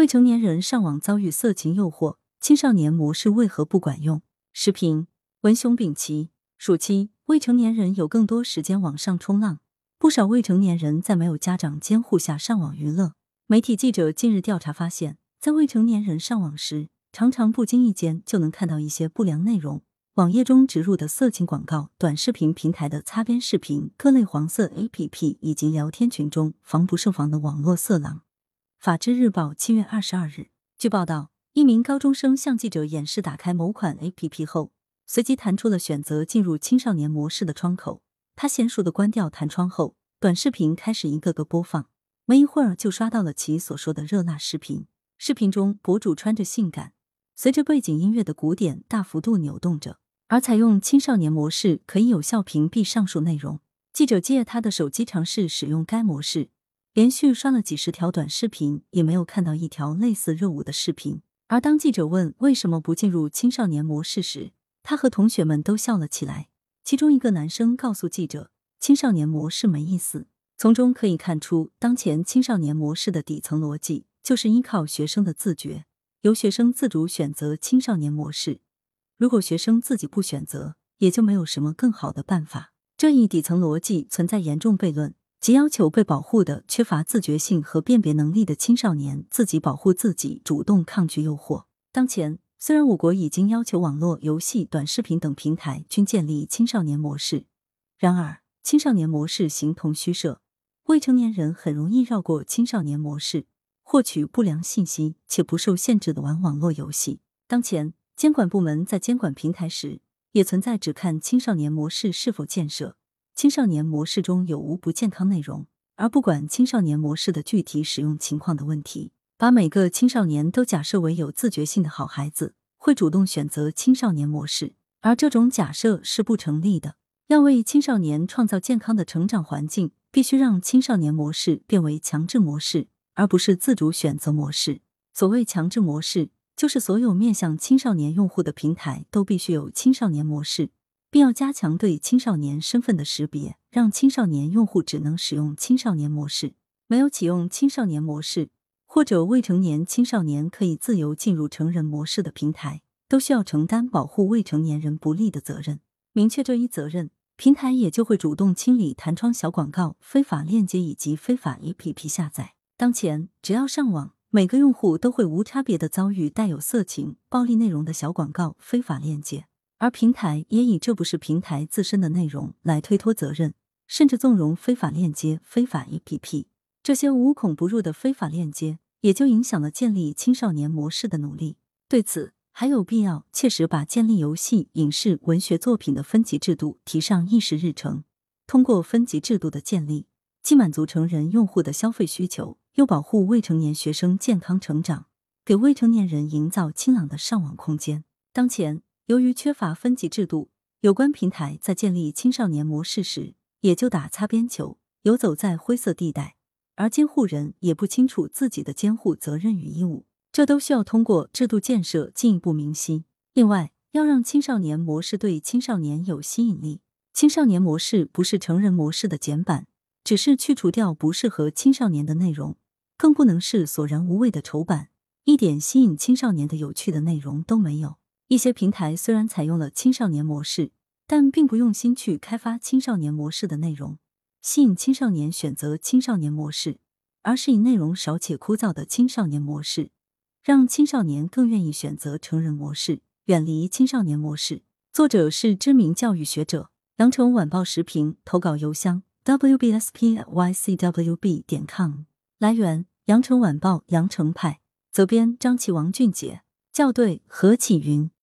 未成年人上网遭遇色情诱惑，青少年模式为何不管用？视频文雄丙奇，暑期未成年人有更多时间网上冲浪，不少未成年人在没有家长监护下上网娱乐。媒体记者近日调查发现，在未成年人上网时，常常不经意间就能看到一些不良内容。网页中植入的色情广告、短视频平台的擦边视频、各类黄色 APP 以及聊天群中防不胜防的网络色狼。法制日报七月二十二日，据报道，一名高中生向记者演示打开某款 APP 后，随即弹出了选择进入青少年模式的窗口。他娴熟的关掉弹窗后，短视频开始一个个播放，没一会儿就刷到了其所说的热辣视频。视频中，博主穿着性感。随着背景音乐的鼓点大幅度扭动着，而采用青少年模式可以有效屏蔽上述内容。记者借他的手机尝试使用该模式，连续刷了几十条短视频，也没有看到一条类似热舞的视频。而当记者问为什么不进入青少年模式时，他和同学们都笑了起来。其中一个男生告诉记者：“青少年模式没意思。”从中可以看出，当前青少年模式的底层逻辑就是依靠学生的自觉。由学生自主选择青少年模式，如果学生自己不选择，也就没有什么更好的办法。这一底层逻辑存在严重悖论，即要求被保护的、缺乏自觉性和辨别能力的青少年自己保护自己，主动抗拒诱惑。当前，虽然我国已经要求网络游戏、短视频等平台均建立青少年模式，然而青少年模式形同虚设，未成年人很容易绕过青少年模式。获取不良信息且不受限制的玩网络游戏。当前，监管部门在监管平台时，也存在只看青少年模式是否建设，青少年模式中有无不健康内容，而不管青少年模式的具体使用情况的问题。把每个青少年都假设为有自觉性的好孩子，会主动选择青少年模式，而这种假设是不成立的。要为青少年创造健康的成长环境，必须让青少年模式变为强制模式。而不是自主选择模式。所谓强制模式，就是所有面向青少年用户的平台都必须有青少年模式，并要加强对青少年身份的识别，让青少年用户只能使用青少年模式。没有启用青少年模式，或者未成年青少年可以自由进入成人模式的平台，都需要承担保护未成年人不利的责任。明确这一责任，平台也就会主动清理弹窗小广告、非法链接以及非法 APP 下载。当前，只要上网，每个用户都会无差别的遭遇带有色情、暴力内容的小广告、非法链接，而平台也以这不是平台自身的内容来推脱责任，甚至纵容非法链接、非法 APP。这些无孔不入的非法链接，也就影响了建立青少年模式的努力。对此，还有必要切实把建立游戏、影视、文学作品的分级制度提上议事日程。通过分级制度的建立，既满足成人用户的消费需求。又保护未成年学生健康成长，给未成年人营造清朗的上网空间。当前，由于缺乏分级制度，有关平台在建立青少年模式时，也就打擦边球，游走在灰色地带，而监护人也不清楚自己的监护责任与义务，这都需要通过制度建设进一步明晰。另外，要让青少年模式对青少年有吸引力，青少年模式不是成人模式的简版。只是去除掉不适合青少年的内容，更不能是索然无味的丑版，一点吸引青少年的有趣的内容都没有。一些平台虽然采用了青少年模式，但并不用心去开发青少年模式的内容，吸引青少年选择青少年模式，而是以内容少且枯燥的青少年模式，让青少年更愿意选择成人模式，远离青少年模式。作者是知名教育学者，羊城晚报时评投稿邮箱。wbspycwb 点 com 来源：羊城晚报羊城派责编：张琪、王俊杰校对：何启云。